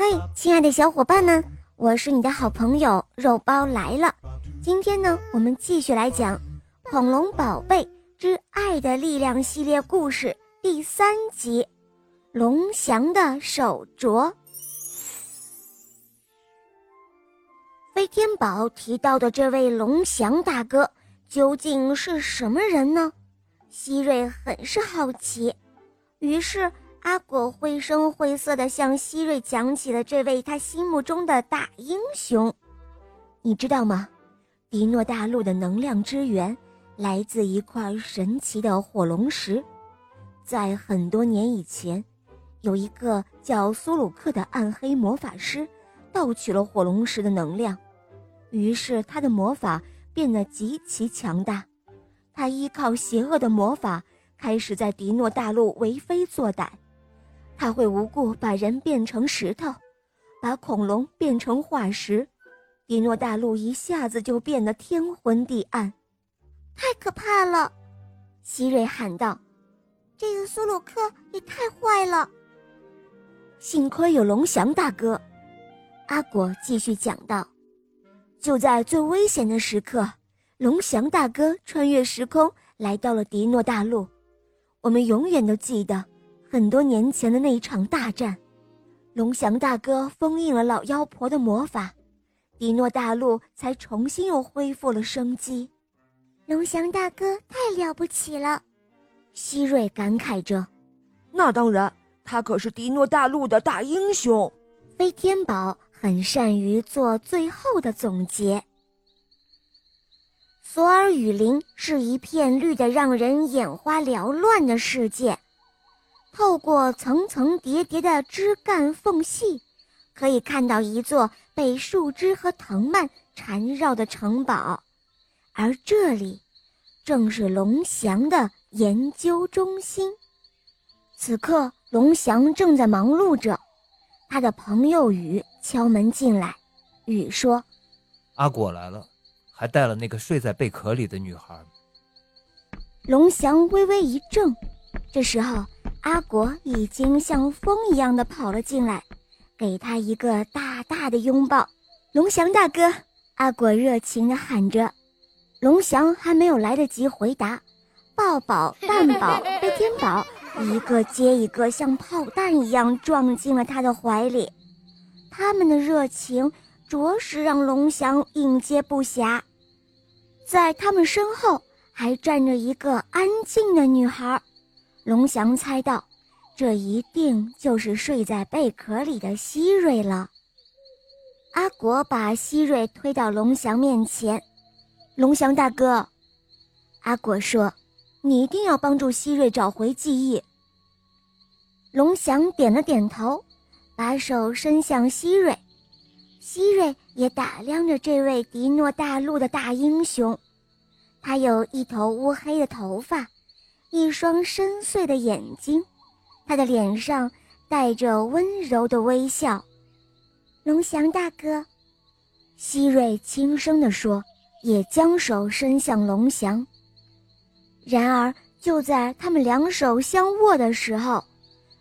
嘿，亲爱的小伙伴们，我是你的好朋友肉包来了。今天呢，我们继续来讲《恐龙宝贝之爱的力量》系列故事第三集《龙翔的手镯》。飞天宝提到的这位龙翔大哥究竟是什么人呢？希瑞很是好奇，于是。阿果绘声绘色地向希瑞讲起了这位他心目中的大英雄。你知道吗？迪诺大陆的能量之源来自一块神奇的火龙石。在很多年以前，有一个叫苏鲁克的暗黑魔法师盗取了火龙石的能量，于是他的魔法变得极其强大。他依靠邪恶的魔法，开始在迪诺大陆为非作歹。他会无故把人变成石头，把恐龙变成化石，迪诺大陆一下子就变得天昏地暗，太可怕了！希瑞喊道：“这个苏鲁克也太坏了。”幸亏有龙翔大哥，阿果继续讲道：“就在最危险的时刻，龙翔大哥穿越时空来到了迪诺大陆，我们永远都记得。”很多年前的那一场大战，龙翔大哥封印了老妖婆的魔法，迪诺大陆才重新又恢复了生机。龙翔大哥太了不起了，希瑞感慨着。那当然，他可是迪诺大陆的大英雄。飞天宝很善于做最后的总结。索尔雨林是一片绿得让人眼花缭乱的世界。透过层层叠叠的枝干缝隙，可以看到一座被树枝和藤蔓缠绕的城堡，而这里正是龙翔的研究中心。此刻，龙翔正在忙碌着，他的朋友雨敲门进来。雨说：“阿果来了，还带了那个睡在贝壳里的女孩。”龙翔微微一怔，这时候。阿果已经像风一样的跑了进来，给他一个大大的拥抱。龙翔大哥，阿果热情地喊着。龙翔还没有来得及回答，抱抱、蛋宝、飞天宝一个接一个像炮弹一样撞进了他的怀里。他们的热情着实让龙翔应接不暇。在他们身后还站着一个安静的女孩。龙翔猜到，这一定就是睡在贝壳里的希瑞了。阿果把希瑞推到龙翔面前，龙翔大哥，阿果说：“你一定要帮助希瑞找回记忆。”龙翔点了点头，把手伸向希瑞，希瑞也打量着这位迪诺大陆的大英雄，他有一头乌黑的头发。一双深邃的眼睛，他的脸上带着温柔的微笑。龙翔大哥，希瑞轻声地说，也将手伸向龙翔。然而，就在他们两手相握的时候，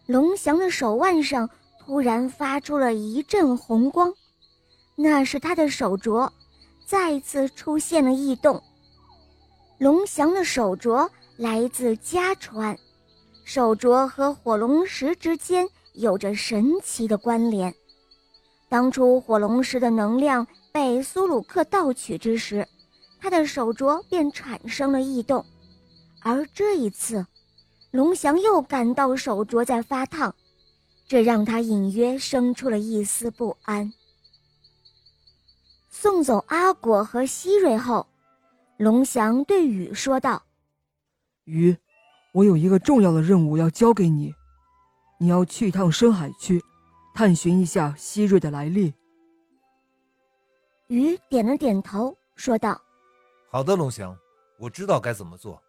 龙翔的手腕上突然发出了一阵红光，那是他的手镯，再次出现了异动。龙翔的手镯。来自家传，手镯和火龙石之间有着神奇的关联。当初火龙石的能量被苏鲁克盗取之时，他的手镯便产生了异动。而这一次，龙翔又感到手镯在发烫，这让他隐约生出了一丝不安。送走阿果和希瑞后，龙翔对雨说道。鱼，我有一个重要的任务要交给你，你要去一趟深海区，探寻一下希瑞的来历。鱼点了点头，说道：“好的，龙翔，我知道该怎么做。”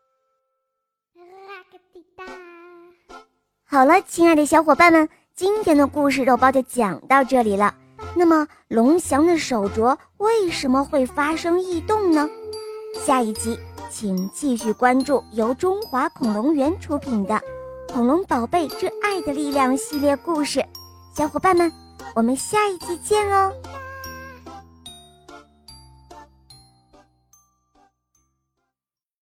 好了，亲爱的小伙伴们，今天的故事肉包就讲到这里了。那么，龙翔的手镯为什么会发生异动呢？下一集。请继续关注由中华恐龙园出品的《恐龙宝贝之爱的力量》系列故事，小伙伴们。我们下一集见哦。